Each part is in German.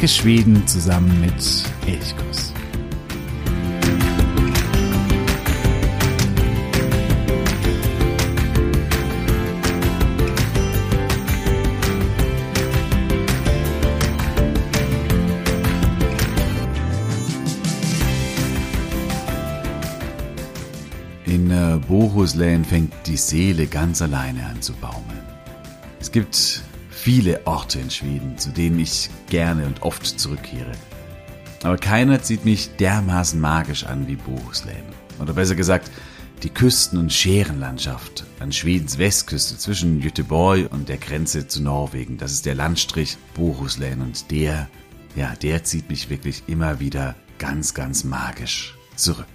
Entdecke Schweden zusammen mit Elchkuss. In äh, Bohuslän fängt die Seele ganz alleine an zu baumeln. Es gibt viele Orte in Schweden, zu denen ich gerne und oft zurückkehre. Aber keiner zieht mich dermaßen magisch an wie Bohuslän. Oder besser gesagt, die Küsten- und Scherenlandschaft an Schwedens Westküste zwischen Göteborg und der Grenze zu Norwegen. Das ist der Landstrich Bohuslän und der, ja, der zieht mich wirklich immer wieder ganz, ganz magisch zurück.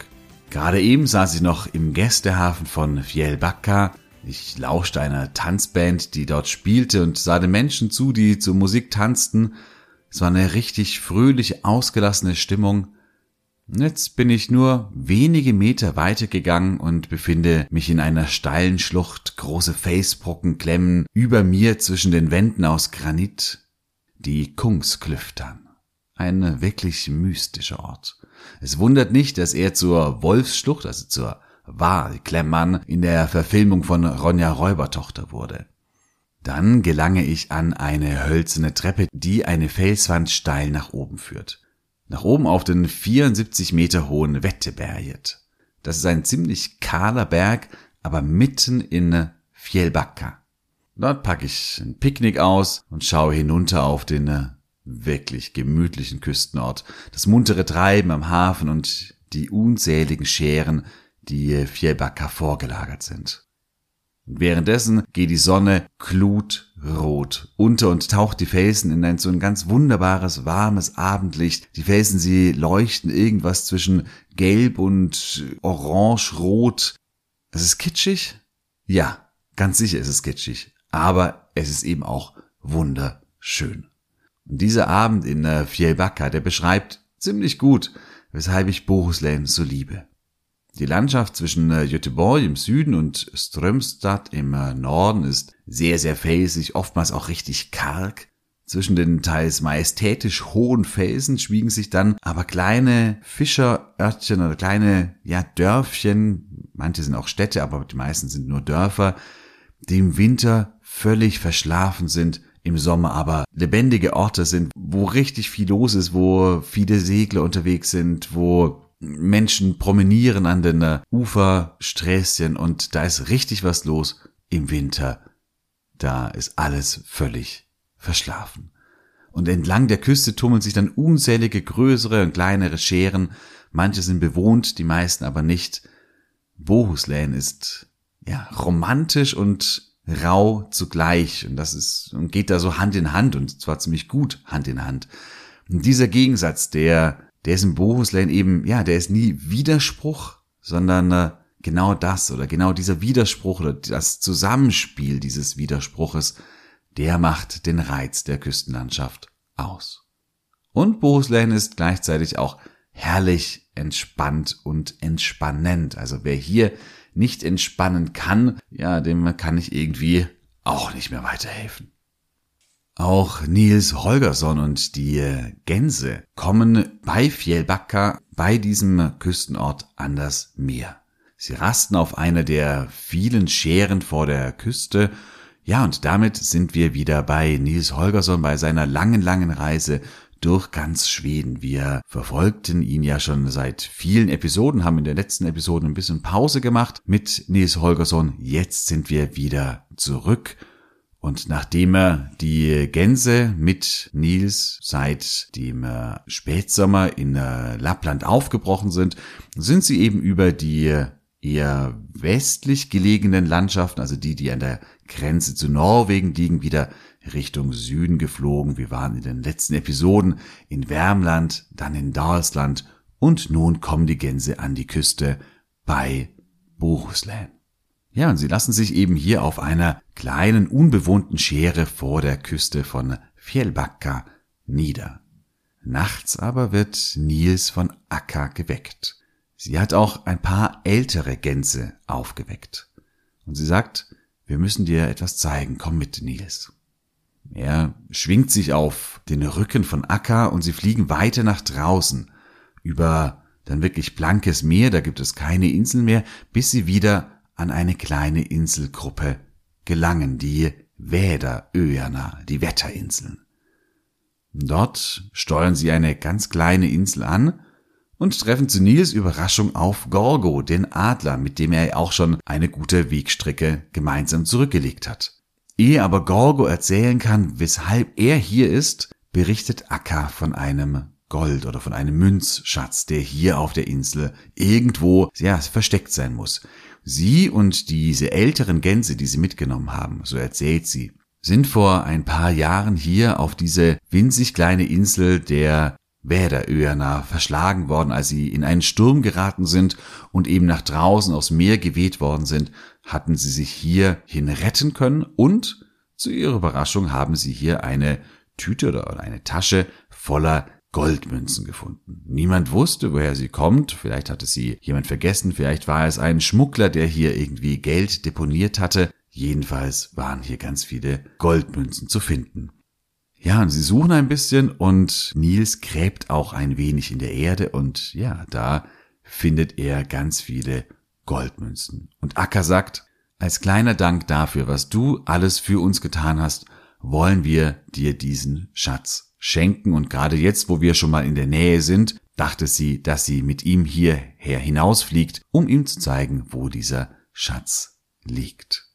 Gerade eben saß ich noch im Gästehafen von Fjellbacka ich lauschte einer Tanzband, die dort spielte und sah den Menschen zu, die zur Musik tanzten. Es war eine richtig fröhliche, ausgelassene Stimmung. Jetzt bin ich nur wenige Meter weitergegangen und befinde mich in einer steilen Schlucht, große Felsbrocken klemmen über mir zwischen den Wänden aus Granit. Die Kungsklüftern. Ein wirklich mystischer Ort. Es wundert nicht, dass er zur Wolfsschlucht, also zur war Klemmann in der Verfilmung von Ronja Räubertochter wurde. Dann gelange ich an eine hölzerne Treppe, die eine Felswand steil nach oben führt. Nach oben auf den 74 Meter hohen Wetteberget. Das ist ein ziemlich kahler Berg, aber mitten in Fjellbacka. Dort packe ich ein Picknick aus und schaue hinunter auf den wirklich gemütlichen Küstenort, das muntere Treiben am Hafen und die unzähligen Scheren, die Fjellbacka vorgelagert sind. Und währenddessen geht die Sonne glutrot unter und taucht die Felsen in ein so ein ganz wunderbares, warmes Abendlicht. Die Felsen, sie leuchten irgendwas zwischen gelb und orange-rot. Es ist kitschig? Ja, ganz sicher ist es kitschig. Aber es ist eben auch wunderschön. Und dieser Abend in äh, Fjellbacka, der beschreibt ziemlich gut, weshalb ich Bohuslän so liebe. Die Landschaft zwischen äh, Göteborg im Süden und Strömstad im äh, Norden ist sehr, sehr felsig, oftmals auch richtig karg. Zwischen den teils majestätisch hohen Felsen schwiegen sich dann aber kleine Fischerörtchen oder kleine, ja, Dörfchen, manche sind auch Städte, aber die meisten sind nur Dörfer, die im Winter völlig verschlafen sind, im Sommer aber lebendige Orte sind, wo richtig viel los ist, wo viele Segler unterwegs sind, wo Menschen promenieren an den äh, Ufersträßchen und da ist richtig was los im Winter. Da ist alles völlig verschlafen. Und entlang der Küste tummeln sich dann unzählige größere und kleinere Scheren. Manche sind bewohnt, die meisten aber nicht. Bohuslän ist, ja, romantisch und rau zugleich. Und das ist, und geht da so Hand in Hand und zwar ziemlich gut Hand in Hand. Und dieser Gegensatz, der der ist im Bohuslän eben, ja, der ist nie Widerspruch, sondern äh, genau das oder genau dieser Widerspruch oder das Zusammenspiel dieses Widerspruches, der macht den Reiz der Küstenlandschaft aus. Und Bohuslän ist gleichzeitig auch herrlich entspannt und entspannend. Also wer hier nicht entspannen kann, ja, dem kann ich irgendwie auch nicht mehr weiterhelfen. Auch Nils Holgersson und die Gänse kommen bei Fjellbacka, bei diesem Küstenort, an das Meer. Sie rasten auf einer der vielen Scheren vor der Küste. Ja, und damit sind wir wieder bei Nils Holgersson bei seiner langen, langen Reise durch ganz Schweden. Wir verfolgten ihn ja schon seit vielen Episoden, haben in der letzten Episode ein bisschen Pause gemacht mit Nils Holgersson. Jetzt sind wir wieder zurück und nachdem er die Gänse mit Nils seit dem äh, Spätsommer in äh, Lappland aufgebrochen sind, sind sie eben über die eher westlich gelegenen Landschaften, also die, die an der Grenze zu Norwegen liegen, wieder Richtung Süden geflogen. Wir waren in den letzten Episoden in Wärmland, dann in Dalsland und nun kommen die Gänse an die Küste bei Bohuslän. Ja, und sie lassen sich eben hier auf einer kleinen unbewohnten Schere vor der Küste von Fjellbacka nieder. Nachts aber wird Nils von Akka geweckt. Sie hat auch ein paar ältere Gänse aufgeweckt. Und sie sagt, wir müssen dir etwas zeigen, komm mit, Nils. Er schwingt sich auf den Rücken von Akka und sie fliegen weiter nach draußen über dann wirklich blankes Meer, da gibt es keine Inseln mehr, bis sie wieder an eine kleine Inselgruppe gelangen, die Väderöerna, die Wetterinseln. Dort steuern sie eine ganz kleine Insel an und treffen zu Nils Überraschung auf Gorgo, den Adler, mit dem er auch schon eine gute Wegstrecke gemeinsam zurückgelegt hat. Ehe aber Gorgo erzählen kann, weshalb er hier ist, berichtet Akka von einem Gold oder von einem Münzschatz, der hier auf der Insel irgendwo ja, versteckt sein muss. Sie und diese älteren Gänse, die sie mitgenommen haben, so erzählt sie, sind vor ein paar Jahren hier auf diese winzig kleine Insel der Wäderöerna verschlagen worden, als sie in einen Sturm geraten sind und eben nach draußen aufs Meer geweht worden sind, hatten sie sich hierhin retten können und zu ihrer Überraschung haben sie hier eine Tüte oder eine Tasche voller Goldmünzen gefunden. Niemand wusste, woher sie kommt. Vielleicht hatte sie jemand vergessen. Vielleicht war es ein Schmuggler, der hier irgendwie Geld deponiert hatte. Jedenfalls waren hier ganz viele Goldmünzen zu finden. Ja, und sie suchen ein bisschen und Nils gräbt auch ein wenig in der Erde und ja, da findet er ganz viele Goldmünzen. Und Akka sagt, als kleiner Dank dafür, was du alles für uns getan hast, wollen wir dir diesen Schatz schenken und gerade jetzt, wo wir schon mal in der Nähe sind, dachte sie, dass sie mit ihm hierher hinausfliegt, um ihm zu zeigen, wo dieser Schatz liegt.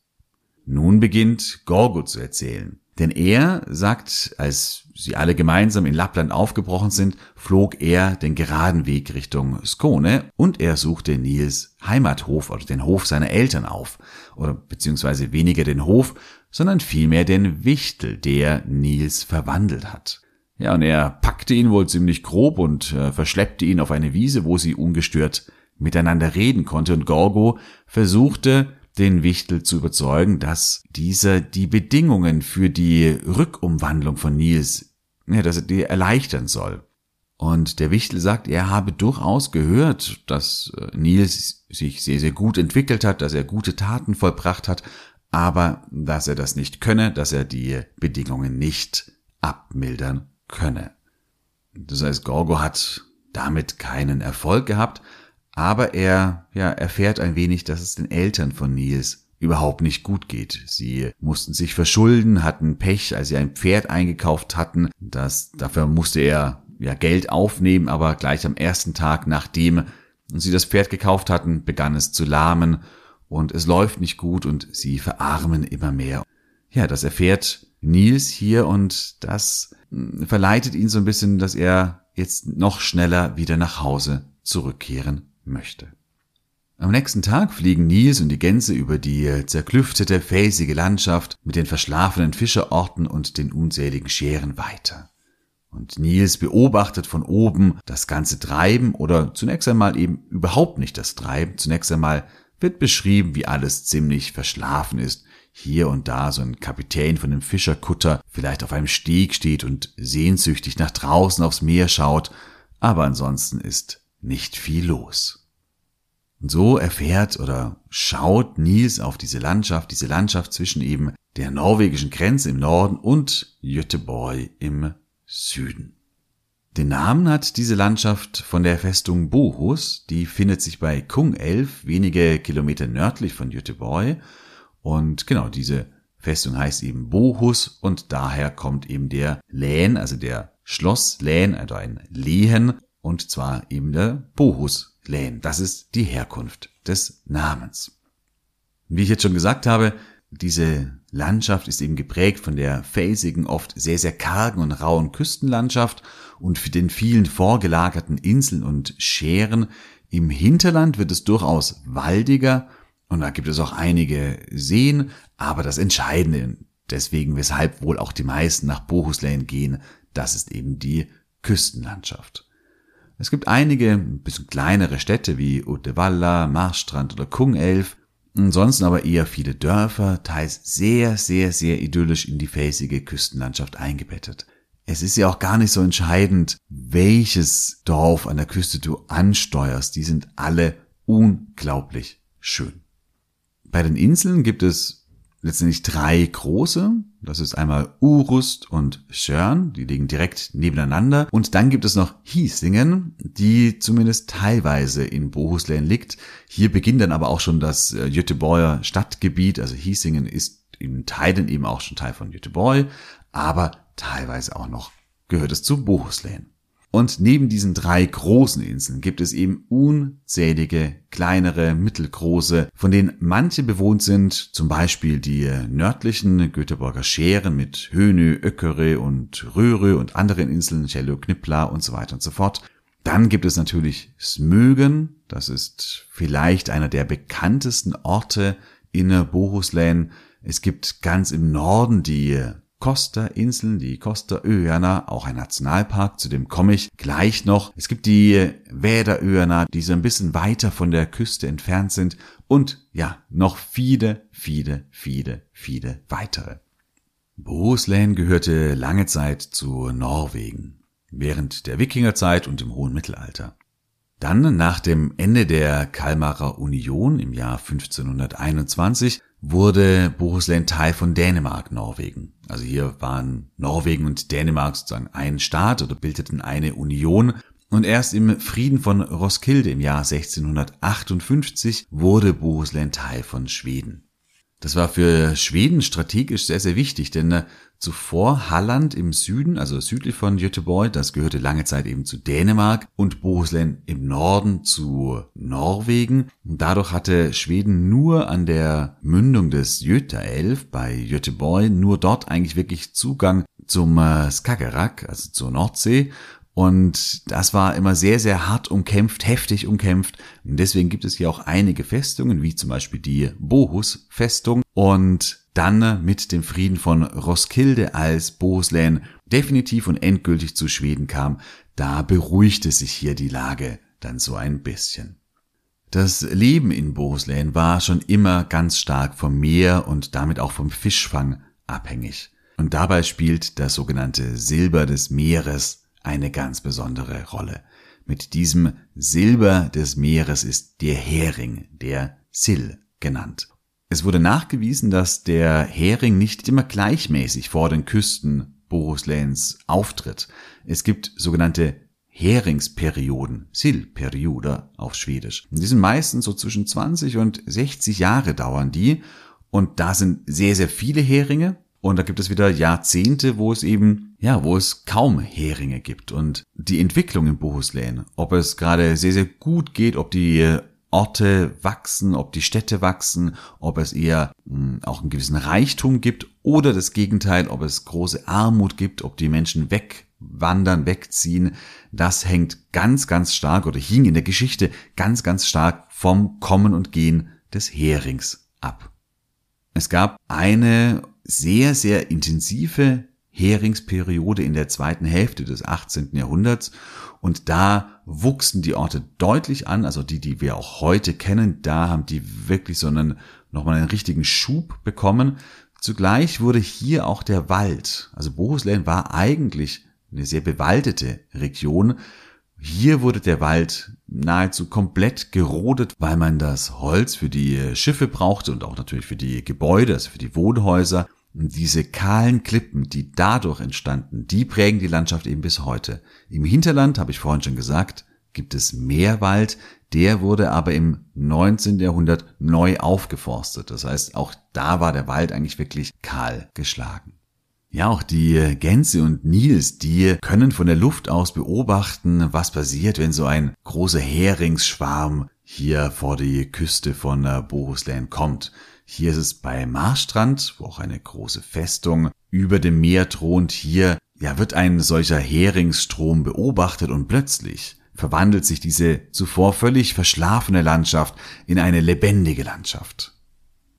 Nun beginnt Gorgo zu erzählen. Denn er sagt, als sie alle gemeinsam in Lappland aufgebrochen sind, flog er den geraden Weg Richtung Skone und er suchte Nils Heimathof oder den Hof seiner Eltern auf. Oder beziehungsweise weniger den Hof, sondern vielmehr den Wichtel, der Nils verwandelt hat. Ja, und er packte ihn wohl ziemlich grob und äh, verschleppte ihn auf eine Wiese, wo sie ungestört miteinander reden konnte. Und Gorgo versuchte, den Wichtel zu überzeugen, dass dieser die Bedingungen für die Rückumwandlung von Nils, ja, dass er die erleichtern soll. Und der Wichtel sagt, er habe durchaus gehört, dass äh, Nils sich sehr, sehr gut entwickelt hat, dass er gute Taten vollbracht hat, aber dass er das nicht könne, dass er die Bedingungen nicht abmildern könne. Das heißt, Gorgo hat damit keinen Erfolg gehabt, aber er ja, erfährt ein wenig, dass es den Eltern von Nils überhaupt nicht gut geht. Sie mussten sich verschulden, hatten Pech, als sie ein Pferd eingekauft hatten. Das, dafür musste er ja Geld aufnehmen, aber gleich am ersten Tag, nachdem sie das Pferd gekauft hatten, begann es zu lahmen und es läuft nicht gut und sie verarmen immer mehr. Ja, das erfährt Nils hier und das verleitet ihn so ein bisschen, dass er jetzt noch schneller wieder nach Hause zurückkehren möchte. Am nächsten Tag fliegen Nils und die Gänse über die zerklüftete, felsige Landschaft mit den verschlafenen Fischerorten und den unzähligen Scheren weiter. Und Nils beobachtet von oben das ganze Treiben oder zunächst einmal eben überhaupt nicht das Treiben. Zunächst einmal wird beschrieben, wie alles ziemlich verschlafen ist, hier und da so ein Kapitän von einem Fischerkutter vielleicht auf einem Steg steht und sehnsüchtig nach draußen aufs Meer schaut, aber ansonsten ist nicht viel los. Und so erfährt oder schaut Nils auf diese Landschaft, diese Landschaft zwischen eben der norwegischen Grenze im Norden und Göteborg im Süden. Den Namen hat diese Landschaft von der Festung Bohus, die findet sich bei Kung-Elf, wenige Kilometer nördlich von Göteborg und genau, diese Festung heißt eben Bohus und daher kommt eben der Län, also der Schlosslän, also ein Lehen und zwar eben der Bohus-Län. Das ist die Herkunft des Namens. Wie ich jetzt schon gesagt habe, diese Landschaft ist eben geprägt von der felsigen, oft sehr, sehr kargen und rauen Küstenlandschaft und den vielen vorgelagerten Inseln und Scheren. Im Hinterland wird es durchaus waldiger und da gibt es auch einige Seen, aber das Entscheidende, deswegen weshalb wohl auch die meisten nach Bohuslän gehen, das ist eben die Küstenlandschaft. Es gibt einige ein bisschen kleinere Städte wie Uddevalla, Marstrand oder Kungelf, ansonsten aber eher viele Dörfer, teils sehr, sehr, sehr idyllisch in die felsige Küstenlandschaft eingebettet. Es ist ja auch gar nicht so entscheidend, welches Dorf an der Küste du ansteuerst, die sind alle unglaublich schön. Bei den Inseln gibt es letztendlich drei große. Das ist einmal Urust und Schörn, die liegen direkt nebeneinander. Und dann gibt es noch Hiesingen, die zumindest teilweise in Bohuslän liegt. Hier beginnt dann aber auch schon das äh, Göteborger Stadtgebiet. Also Hiesingen ist in Teilen eben auch schon Teil von Göteborg, aber teilweise auch noch gehört es zu Bohuslän. Und neben diesen drei großen Inseln gibt es eben unzählige kleinere, mittelgroße, von denen manche bewohnt sind, zum Beispiel die nördlichen Göteborger Scheren mit Hönö, Öckere und Röhre und anderen Inseln, Cello, Knippla und so weiter und so fort. Dann gibt es natürlich Smögen, das ist vielleicht einer der bekanntesten Orte in Bohuslän. Es gibt ganz im Norden die Costa-Inseln, die Costa-Öarna, auch ein Nationalpark, zu dem komme ich gleich noch. Es gibt die Väderöarna, die so ein bisschen weiter von der Küste entfernt sind und ja, noch viele, viele, viele, viele weitere. Bohuslän gehörte lange Zeit zu Norwegen, während der Wikingerzeit und im hohen Mittelalter. Dann, nach dem Ende der Kalmarer Union im Jahr 1521, wurde Bohuslän Teil von Dänemark-Norwegen. Also hier waren Norwegen und Dänemark sozusagen ein Staat oder bildeten eine Union. Und erst im Frieden von Roskilde im Jahr 1658 wurde Bohuslän Teil von Schweden. Das war für Schweden strategisch sehr, sehr wichtig, denn äh, zuvor Halland im Süden, also südlich von Göteborg, das gehörte lange Zeit eben zu Dänemark und Bohuslän im Norden zu Norwegen. Und dadurch hatte Schweden nur an der Mündung des Götaelv bei Göteborg nur dort eigentlich wirklich Zugang zum äh, Skagerrak, also zur Nordsee und das war immer sehr, sehr hart umkämpft, heftig umkämpft. Und deswegen gibt es hier auch einige Festungen, wie zum Beispiel die Bohus-Festung. Und dann mit dem Frieden von Roskilde, als Bohuslän definitiv und endgültig zu Schweden kam, da beruhigte sich hier die Lage dann so ein bisschen. Das Leben in Bohuslän war schon immer ganz stark vom Meer und damit auch vom Fischfang abhängig. Und dabei spielt das sogenannte Silber des Meeres eine ganz besondere Rolle. Mit diesem Silber des Meeres ist der Hering, der Sill, genannt. Es wurde nachgewiesen, dass der Hering nicht immer gleichmäßig vor den Küsten Bohusläns auftritt. Es gibt sogenannte Heringsperioden, Sillperiode auf Schwedisch. Die sind meistens so zwischen 20 und 60 Jahre dauern die. Und da sind sehr, sehr viele Heringe. Und da gibt es wieder Jahrzehnte, wo es eben, ja, wo es kaum Heringe gibt. Und die Entwicklung in Bohuslän, ob es gerade sehr, sehr gut geht, ob die Orte wachsen, ob die Städte wachsen, ob es eher mh, hm, auch einen gewissen Reichtum gibt oder das Gegenteil, ob es große Armut gibt, ob die Menschen wegwandern, wegziehen, das hängt ganz, ganz stark oder hing in der Geschichte ganz, ganz stark vom Kommen und Gehen des Herings ab. Es gab eine sehr, sehr intensive Heringsperiode in der zweiten Hälfte des 18. Jahrhunderts und da wuchsen die Orte deutlich an, also die, die wir auch heute kennen, da haben die wirklich so einen, nochmal einen richtigen Schub bekommen. Zugleich wurde hier auch der Wald, also Bohuslän war eigentlich eine sehr bewaldete Region. Hier wurde der Wald nahezu komplett gerodet, weil man das Holz für die Schiffe brauchte und auch natürlich für die Gebäude, also für die Wohnhäuser. Diese kahlen Klippen, die dadurch entstanden, die prägen die Landschaft eben bis heute. Im Hinterland, habe ich vorhin schon gesagt, gibt es Meerwald, der wurde aber im 19. Jahrhundert neu aufgeforstet. Das heißt, auch da war der Wald eigentlich wirklich kahl geschlagen. Ja, auch die Gänse und Nils, die können von der Luft aus beobachten, was passiert, wenn so ein großer Heringsschwarm hier vor die Küste von Bohuslän kommt. Hier ist es bei Marstrand, wo auch eine große Festung über dem Meer thront. Hier ja, wird ein solcher Heringsstrom beobachtet und plötzlich verwandelt sich diese zuvor völlig verschlafene Landschaft in eine lebendige Landschaft.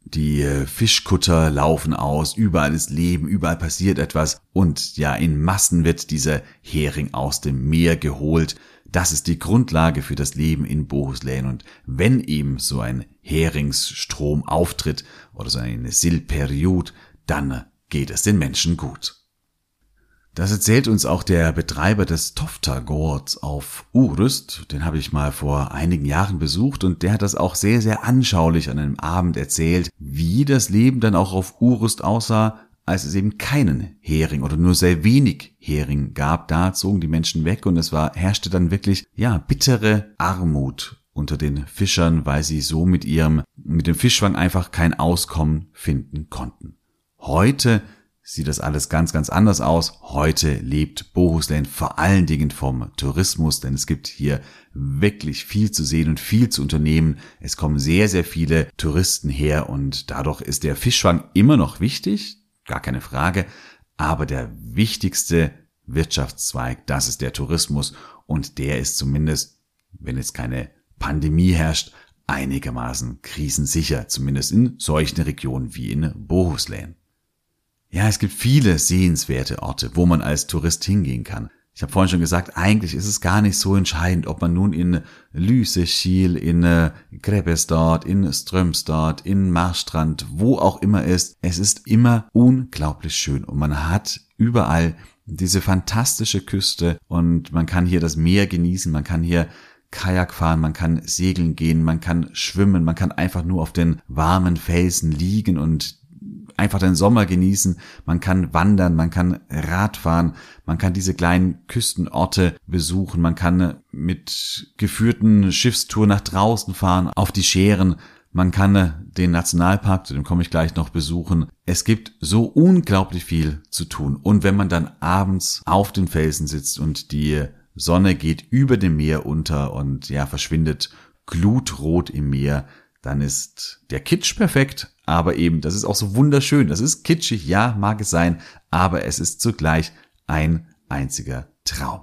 Die äh, Fischkutter laufen aus, überall ist Leben, überall passiert etwas und ja, in Massen wird dieser Hering aus dem Meer geholt. Das ist die Grundlage für das Leben in Bohuslän und wenn eben so ein Heringsstrom auftritt oder so eine Silperiod, dann geht es den Menschen gut. Das erzählt uns auch der Betreiber des Tofta-Gords auf Urüst. Den habe ich mal vor einigen Jahren besucht und der hat das auch sehr, sehr anschaulich an einem Abend erzählt, wie das Leben dann auch auf Urüst aussah, als es eben keinen Hering oder nur sehr wenig Hering gab. Da zogen die Menschen weg und es war, herrschte dann wirklich, ja, bittere Armut unter den Fischern, weil sie so mit ihrem, mit dem Fischfang einfach kein Auskommen finden konnten. Heute sieht das alles ganz, ganz anders aus. Heute lebt Bohuslän vor allen Dingen vom Tourismus, denn es gibt hier wirklich viel zu sehen und viel zu unternehmen. Es kommen sehr, sehr viele Touristen her und dadurch ist der Fischfang immer noch wichtig, gar keine Frage. Aber der wichtigste Wirtschaftszweig, das ist der Tourismus und der ist zumindest, wenn jetzt keine Pandemie herrscht, einigermaßen krisensicher, zumindest in solchen Regionen wie in Bohuslän. Ja, es gibt viele sehenswerte Orte, wo man als Tourist hingehen kann. Ich habe vorhin schon gesagt, eigentlich ist es gar nicht so entscheidend, ob man nun in Lüseschiel, in äh, Grebbestad, in Strömstad, in Marstrand, wo auch immer ist. Es ist immer unglaublich schön und man hat überall diese fantastische Küste und man kann hier das Meer genießen, man kann hier Kajak fahren, man kann segeln gehen, man kann schwimmen, man kann einfach nur auf den warmen Felsen liegen und einfach den Sommer genießen, man kann wandern, man kann Radfahren, man kann diese kleinen Küstenorte besuchen, man kann mit geführten Schiffstour nach draußen fahren, auf die Scheren, man kann den Nationalpark, zu dem komme ich gleich noch besuchen. Es gibt so unglaublich viel zu tun. Und wenn man dann abends auf den Felsen sitzt und die Sonne geht über dem Meer unter und ja, verschwindet glutrot im Meer, dann ist der Kitsch perfekt, aber eben, das ist auch so wunderschön. Das ist kitschig, ja, mag es sein, aber es ist zugleich ein einziger Traum.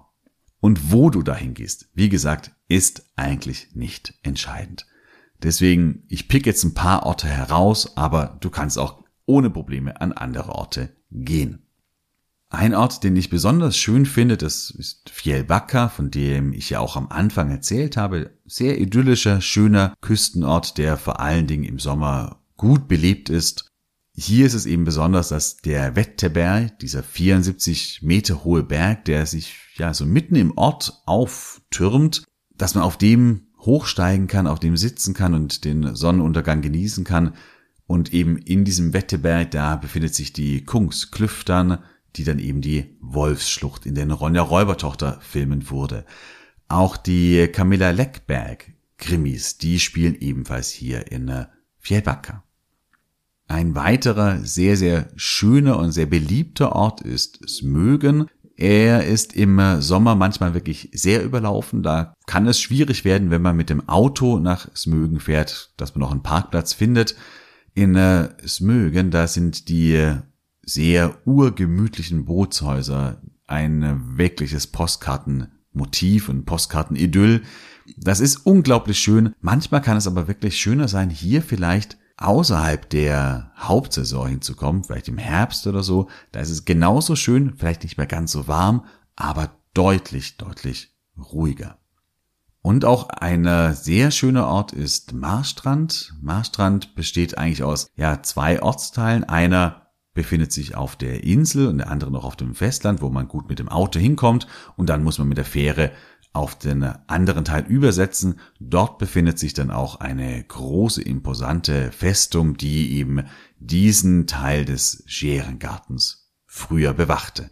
Und wo du dahin gehst, wie gesagt, ist eigentlich nicht entscheidend. Deswegen, ich pick jetzt ein paar Orte heraus, aber du kannst auch ohne Probleme an andere Orte gehen. Ein Ort, den ich besonders schön finde, das ist Fjellbacka, von dem ich ja auch am Anfang erzählt habe. Sehr idyllischer, schöner Küstenort, der vor allen Dingen im Sommer gut belebt ist. Hier ist es eben besonders, dass der Wetterberg, dieser 74 Meter hohe Berg, der sich ja so mitten im Ort auftürmt, dass man auf dem hochsteigen kann, auf dem sitzen kann und den Sonnenuntergang genießen kann. Und eben in diesem Wetteberg, da befindet sich die Kungsklüftern, die dann eben die Wolfsschlucht in den Ronja Räubertochter filmen wurde. Auch die Camilla Leckberg Krimis, die spielen ebenfalls hier in äh, Fjellbacka. Ein weiterer sehr, sehr schöner und sehr beliebter Ort ist Smögen. Er ist im Sommer manchmal wirklich sehr überlaufen. Da kann es schwierig werden, wenn man mit dem Auto nach Smögen fährt, dass man noch einen Parkplatz findet. In äh, Smögen, da sind die sehr urgemütlichen Bootshäuser ein wirkliches Postkartenmotiv und Postkartenidyll. Das ist unglaublich schön. Manchmal kann es aber wirklich schöner sein, hier vielleicht außerhalb der Hauptsaison hinzukommen, vielleicht im Herbst oder so. Da ist es genauso schön, vielleicht nicht mehr ganz so warm, aber deutlich, deutlich ruhiger. Und auch ein sehr schöner Ort ist Marstrand. Marstrand besteht eigentlich aus ja, zwei Ortsteilen. Einer befindet sich auf der Insel und der andere noch auf dem Festland, wo man gut mit dem Auto hinkommt und dann muss man mit der Fähre auf den anderen Teil übersetzen. Dort befindet sich dann auch eine große, imposante Festung, die eben diesen Teil des Scherengartens früher bewachte.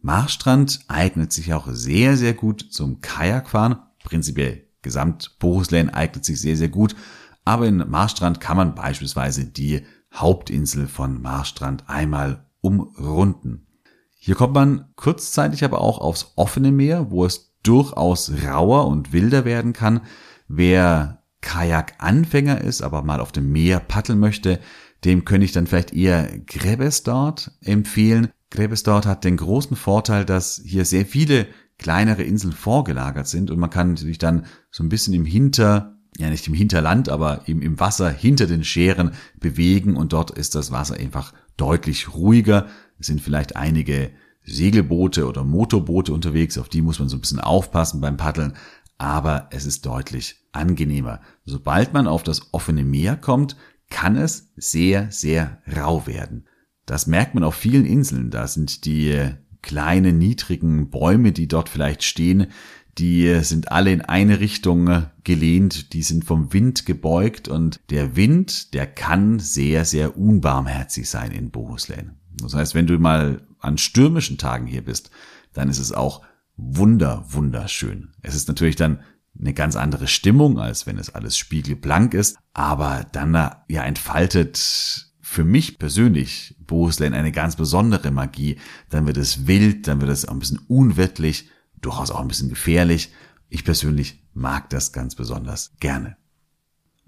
Marstrand eignet sich auch sehr, sehr gut zum Kajakfahren. Prinzipiell gesamt Bohuslän eignet sich sehr, sehr gut. Aber in Marstrand kann man beispielsweise die Hauptinsel von Marstrand einmal umrunden. Hier kommt man kurzzeitig aber auch aufs offene Meer, wo es durchaus rauer und wilder werden kann. Wer Kajak-Anfänger ist, aber mal auf dem Meer paddeln möchte, dem könnte ich dann vielleicht eher Grebbestad empfehlen. Grebbestad hat den großen Vorteil, dass hier sehr viele kleinere Inseln vorgelagert sind und man kann natürlich dann so ein bisschen im Hinter ja nicht im Hinterland, aber eben im Wasser hinter den Scheren bewegen und dort ist das Wasser einfach deutlich ruhiger. Es sind vielleicht einige Segelboote oder Motorboote unterwegs, auf die muss man so ein bisschen aufpassen beim Paddeln, aber es ist deutlich angenehmer. Sobald man auf das offene Meer kommt, kann es sehr, sehr rau werden. Das merkt man auf vielen Inseln. Da sind die kleinen, niedrigen Bäume, die dort vielleicht stehen, die sind alle in eine Richtung gelehnt, die sind vom Wind gebeugt und der Wind, der kann sehr, sehr unbarmherzig sein in Bohuslän. Das heißt, wenn du mal an stürmischen Tagen hier bist, dann ist es auch wunder, wunderschön. Es ist natürlich dann eine ganz andere Stimmung, als wenn es alles spiegelblank ist, aber dann ja entfaltet für mich persönlich Bohuslän eine ganz besondere Magie. Dann wird es wild, dann wird es auch ein bisschen unwirtlich durchaus auch ein bisschen gefährlich. Ich persönlich mag das ganz besonders gerne.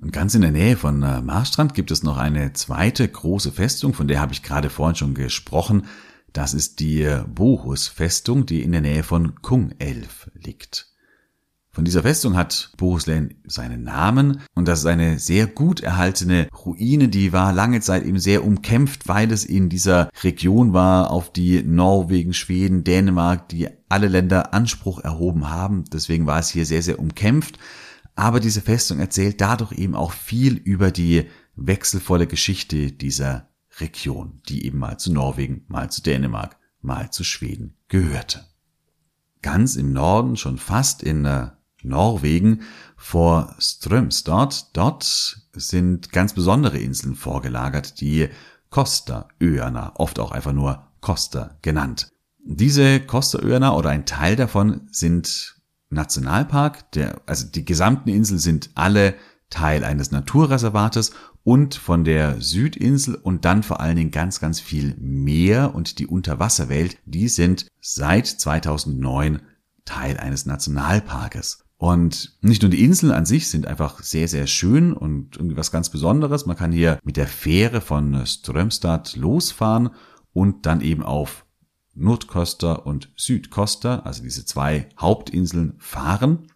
Und ganz in der Nähe von äh, Marstrand gibt es noch eine zweite große Festung, von der habe ich gerade vorhin schon gesprochen. Das ist die Bohus-Festung, die in der Nähe von Kung-Elf liegt. Von dieser Festung hat Bohuslän seinen Namen und das ist eine sehr gut erhaltene Ruine, die war lange Zeit eben sehr umkämpft, weil es in dieser Region war, auf die Norwegen, Schweden, Dänemark, die alle Länder Anspruch erhoben haben. Deswegen war es hier sehr, sehr umkämpft. Aber diese Festung erzählt dadurch eben auch viel über die wechselvolle Geschichte dieser Region, die eben mal zu Norwegen, mal zu Dänemark, mal zu Schweden gehörte. Ganz im Norden, schon fast in Norwegen vor Strömstad. Dort sind ganz besondere Inseln vorgelagert, die Kosteröerna, oft auch einfach nur Koster genannt. Diese Kosteröerna oder ein Teil davon sind Nationalpark, der, also die gesamten Inseln sind alle Teil eines Naturreservates und von der Südinsel und dann vor allen Dingen ganz, ganz viel Meer und die Unterwasserwelt, die sind seit 2009 Teil eines Nationalparkes. Und nicht nur die Inseln an sich sind einfach sehr, sehr schön und irgendwie was ganz Besonderes. Man kann hier mit der Fähre von Strömstad losfahren und dann eben auf Nordkoster und Südkoster, also diese zwei Hauptinseln, fahren.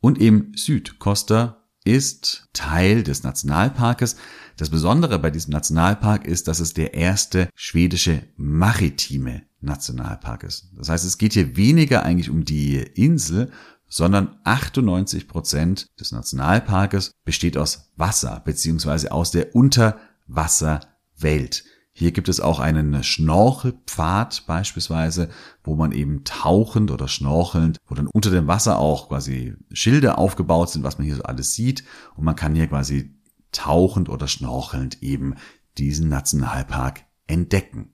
Und eben Südkoster ist Teil des Nationalparkes. Das Besondere bei diesem Nationalpark ist, dass es der erste schwedische maritime Nationalpark ist. Das heißt, es geht hier weniger eigentlich um die Insel, sondern 98 Prozent des Nationalparkes besteht aus Wasser beziehungsweise aus der Unterwasserwelt. Hier gibt es auch einen Schnorchelpfad beispielsweise, wo man eben tauchend oder schnorchelnd, wo dann unter dem Wasser auch quasi Schilder aufgebaut sind, was man hier so alles sieht. Und man kann hier quasi tauchend oder schnorchelnd eben diesen Nationalpark entdecken.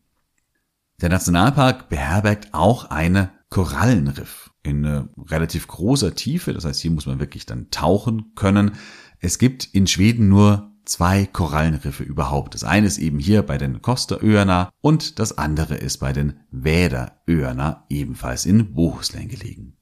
Der Nationalpark beherbergt auch eine Korallenriff in äh, relativ großer Tiefe. Das heißt, hier muss man wirklich dann tauchen können. Es gibt in Schweden nur zwei Korallenriffe überhaupt. Das eine ist eben hier bei den Kosteröerna und das andere ist bei den Väderöerna, ebenfalls in Bohuslän gelegen.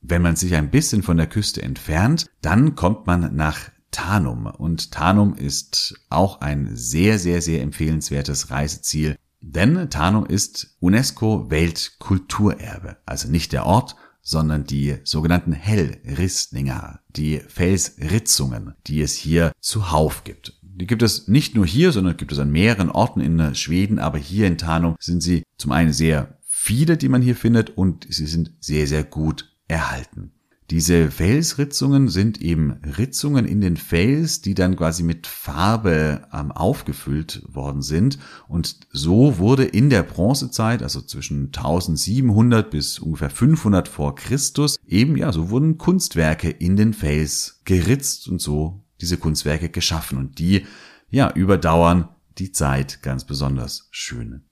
Wenn man sich ein bisschen von der Küste entfernt, dann kommt man nach Tanum und Tanum ist auch ein sehr, sehr, sehr empfehlenswertes Reiseziel denn Tarnung ist UNESCO Weltkulturerbe, also nicht der Ort, sondern die sogenannten Hellristninger, die Felsritzungen, die es hier zuhauf gibt. Die gibt es nicht nur hier, sondern gibt es an mehreren Orten in Schweden, aber hier in Tarnung sind sie zum einen sehr viele, die man hier findet, und sie sind sehr, sehr gut erhalten. Diese Felsritzungen sind eben Ritzungen in den Fels, die dann quasi mit Farbe ähm, aufgefüllt worden sind. Und so wurde in der Bronzezeit, also zwischen 1700 bis ungefähr 500 vor Christus, eben ja, so wurden Kunstwerke in den Fels geritzt und so diese Kunstwerke geschaffen. Und die, ja, überdauern die Zeit ganz besonders schön.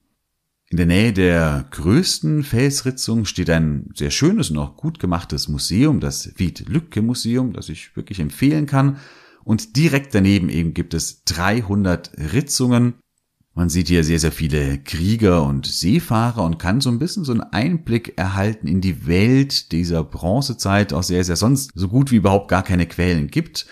In der Nähe der größten Felsritzung steht ein sehr schönes und auch gut gemachtes Museum, das Wied-Lücke Museum, das ich wirklich empfehlen kann. Und direkt daneben eben gibt es 300 Ritzungen. Man sieht hier sehr, sehr viele Krieger und Seefahrer und kann so ein bisschen so einen Einblick erhalten in die Welt dieser Bronzezeit, auch sehr, sehr sonst so gut wie überhaupt gar keine Quellen gibt.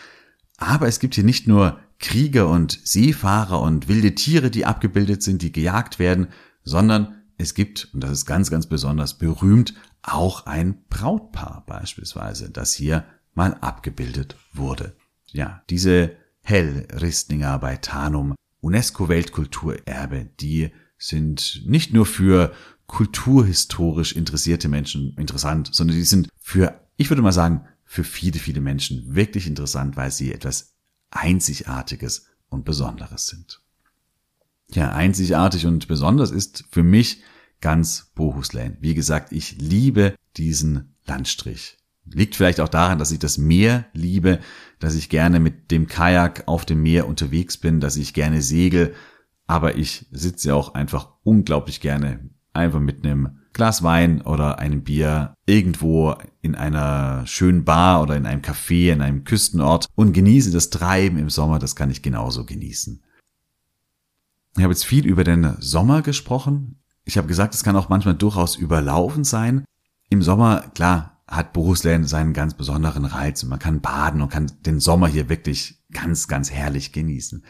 Aber es gibt hier nicht nur Krieger und Seefahrer und wilde Tiere, die abgebildet sind, die gejagt werden, sondern es gibt, und das ist ganz, ganz besonders berühmt, auch ein Brautpaar beispielsweise, das hier mal abgebildet wurde. Ja, diese Hellristninger bei Tanum, UNESCO-Weltkulturerbe, die sind nicht nur für kulturhistorisch interessierte Menschen interessant, sondern die sind für, ich würde mal sagen, für viele, viele Menschen wirklich interessant, weil sie etwas Einzigartiges und Besonderes sind. Ja, einzigartig und besonders ist für mich ganz Bohuslän. Wie gesagt, ich liebe diesen Landstrich. Liegt vielleicht auch daran, dass ich das Meer liebe, dass ich gerne mit dem Kajak auf dem Meer unterwegs bin, dass ich gerne segel, aber ich sitze auch einfach unglaublich gerne einfach mit einem Glas Wein oder einem Bier irgendwo in einer schönen Bar oder in einem Café, in einem Küstenort und genieße das Treiben im Sommer, das kann ich genauso genießen. Ich habe jetzt viel über den Sommer gesprochen. Ich habe gesagt, es kann auch manchmal durchaus überlaufen sein. Im Sommer, klar, hat Bohuslän seinen ganz besonderen Reiz man kann baden und kann den Sommer hier wirklich ganz, ganz herrlich genießen.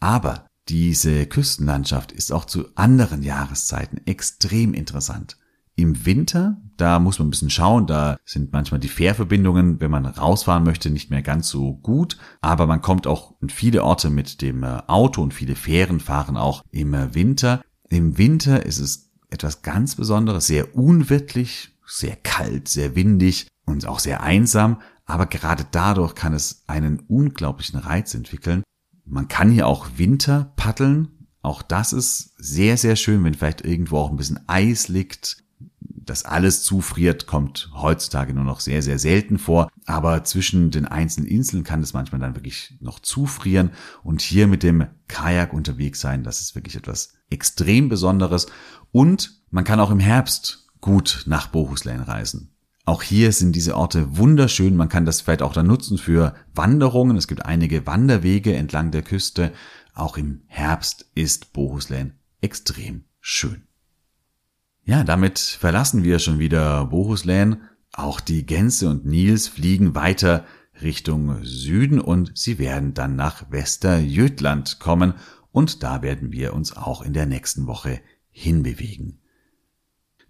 Aber diese Küstenlandschaft ist auch zu anderen Jahreszeiten extrem interessant. Im Winter, da muss man ein bisschen schauen, da sind manchmal die Fährverbindungen, wenn man rausfahren möchte, nicht mehr ganz so gut, aber man kommt auch in viele Orte mit dem äh, Auto und viele Fähren fahren auch im äh, Winter. Im Winter ist es etwas ganz Besonderes, sehr unwirtlich, sehr kalt, sehr windig und auch sehr einsam, aber gerade dadurch kann es einen unglaublichen Reiz entwickeln. Man kann hier auch Winter paddeln. Auch das ist sehr, sehr schön, wenn vielleicht irgendwo auch ein bisschen Eis liegt. Das alles zufriert, kommt heutzutage nur noch sehr, sehr selten vor. Aber zwischen den einzelnen Inseln kann es manchmal dann wirklich noch zufrieren. Und hier mit dem Kajak unterwegs sein, das ist wirklich etwas extrem Besonderes. Und man kann auch im Herbst gut nach Bohuslän reisen. Auch hier sind diese Orte wunderschön. Man kann das vielleicht auch dann nutzen für Wanderungen. Es gibt einige Wanderwege entlang der Küste. Auch im Herbst ist Bohuslän extrem schön. Ja, damit verlassen wir schon wieder Bohuslän. Auch die Gänse und Nils fliegen weiter Richtung Süden und sie werden dann nach Westerjötland kommen und da werden wir uns auch in der nächsten Woche hinbewegen.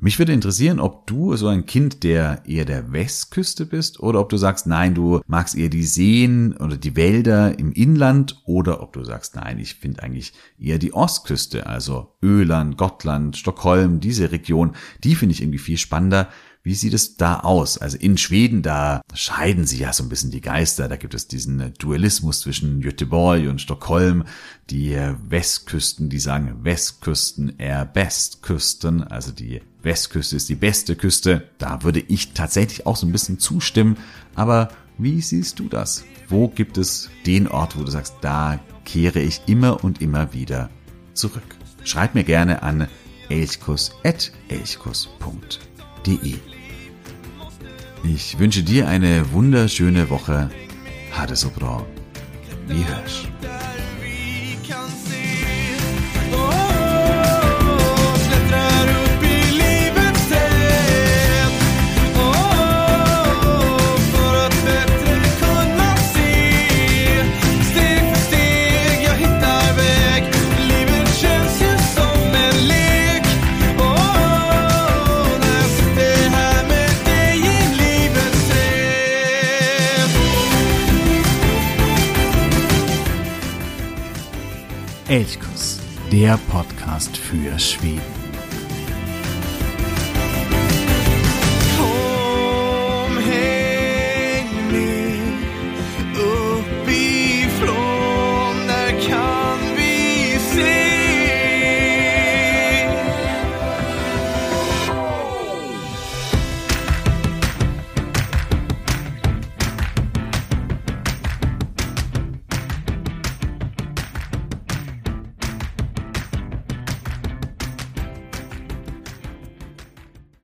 Mich würde interessieren, ob du so ein Kind der eher der Westküste bist oder ob du sagst, nein, du magst eher die Seen oder die Wälder im Inland oder ob du sagst, nein, ich finde eigentlich eher die Ostküste, also Öland, Gottland, Stockholm, diese Region, die finde ich irgendwie viel spannender. Wie sieht es da aus? Also in Schweden, da scheiden sich ja so ein bisschen die Geister. Da gibt es diesen Dualismus zwischen Göteborg und Stockholm. Die Westküsten, die sagen Westküsten eher Bestküsten. Also die Westküste ist die beste Küste. Da würde ich tatsächlich auch so ein bisschen zustimmen. Aber wie siehst du das? Wo gibt es den Ort, wo du sagst, da kehre ich immer und immer wieder zurück? Schreib mir gerne an elchkus.elchkus.de. Ich wünsche dir eine wunderschöne Woche. Hade so bra. Vi hörs. Podcast für Schweden.